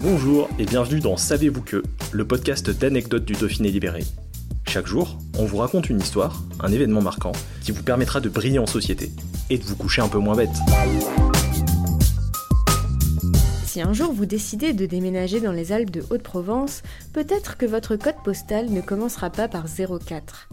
Bonjour et bienvenue dans Savez-vous que, le podcast d'anecdotes du Dauphiné libéré. Chaque jour, on vous raconte une histoire, un événement marquant, qui vous permettra de briller en société et de vous coucher un peu moins bête. Si un jour vous décidez de déménager dans les Alpes de Haute-Provence, peut-être que votre code postal ne commencera pas par 04.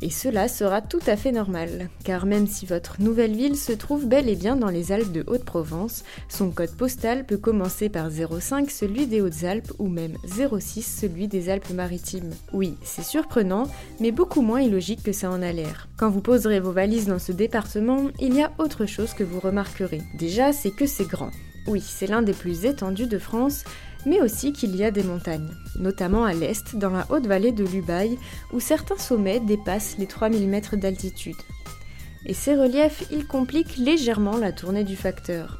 Et cela sera tout à fait normal, car même si votre nouvelle ville se trouve bel et bien dans les Alpes de Haute-Provence, son code postal peut commencer par 05, celui des Hautes-Alpes, ou même 06, celui des Alpes-Maritimes. Oui, c'est surprenant, mais beaucoup moins illogique que ça en a l'air. Quand vous poserez vos valises dans ce département, il y a autre chose que vous remarquerez. Déjà, c'est que c'est grand. Oui, c'est l'un des plus étendus de France, mais aussi qu'il y a des montagnes, notamment à l'est, dans la haute vallée de l'Ubaye, où certains sommets dépassent les 3000 mètres d'altitude. Et ces reliefs, ils compliquent légèrement la tournée du facteur,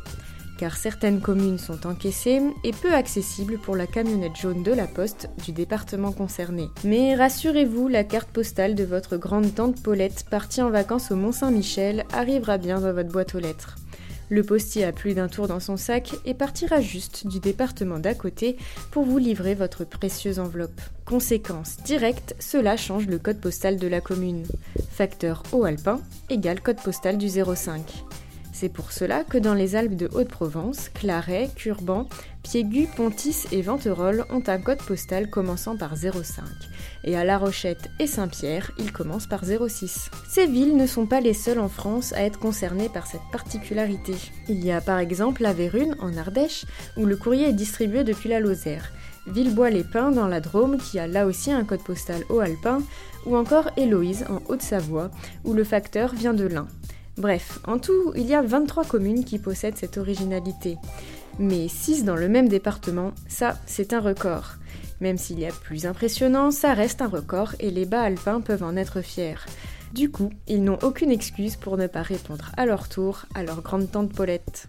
car certaines communes sont encaissées et peu accessibles pour la camionnette jaune de la poste du département concerné. Mais rassurez-vous, la carte postale de votre grande tante Paulette partie en vacances au Mont-Saint-Michel arrivera bien dans votre boîte aux lettres. Le postier a plus d'un tour dans son sac et partira juste du département d'à côté pour vous livrer votre précieuse enveloppe. Conséquence directe, cela change le code postal de la commune. Facteur haut-alpin égale code postal du 05. C'est pour cela que dans les Alpes de Haute-Provence, Claret, Curban, Piégu, Pontis et Venterolles ont un code postal commençant par 05. Et à La Rochette et Saint-Pierre, il commence par 06. Ces villes ne sont pas les seules en France à être concernées par cette particularité. Il y a par exemple la Vérune en Ardèche, où le courrier est distribué depuis la Lozère. Villebois-les-Pins dans la Drôme qui a là aussi un code postal haut-alpin, ou encore Héloïse en Haute-Savoie où le facteur vient de l'Ain. Bref, en tout, il y a 23 communes qui possèdent cette originalité. Mais 6 dans le même département, ça, c'est un record. Même s'il y a plus impressionnant, ça reste un record et les bas alpins peuvent en être fiers. Du coup, ils n'ont aucune excuse pour ne pas répondre à leur tour à leur grande tante Paulette.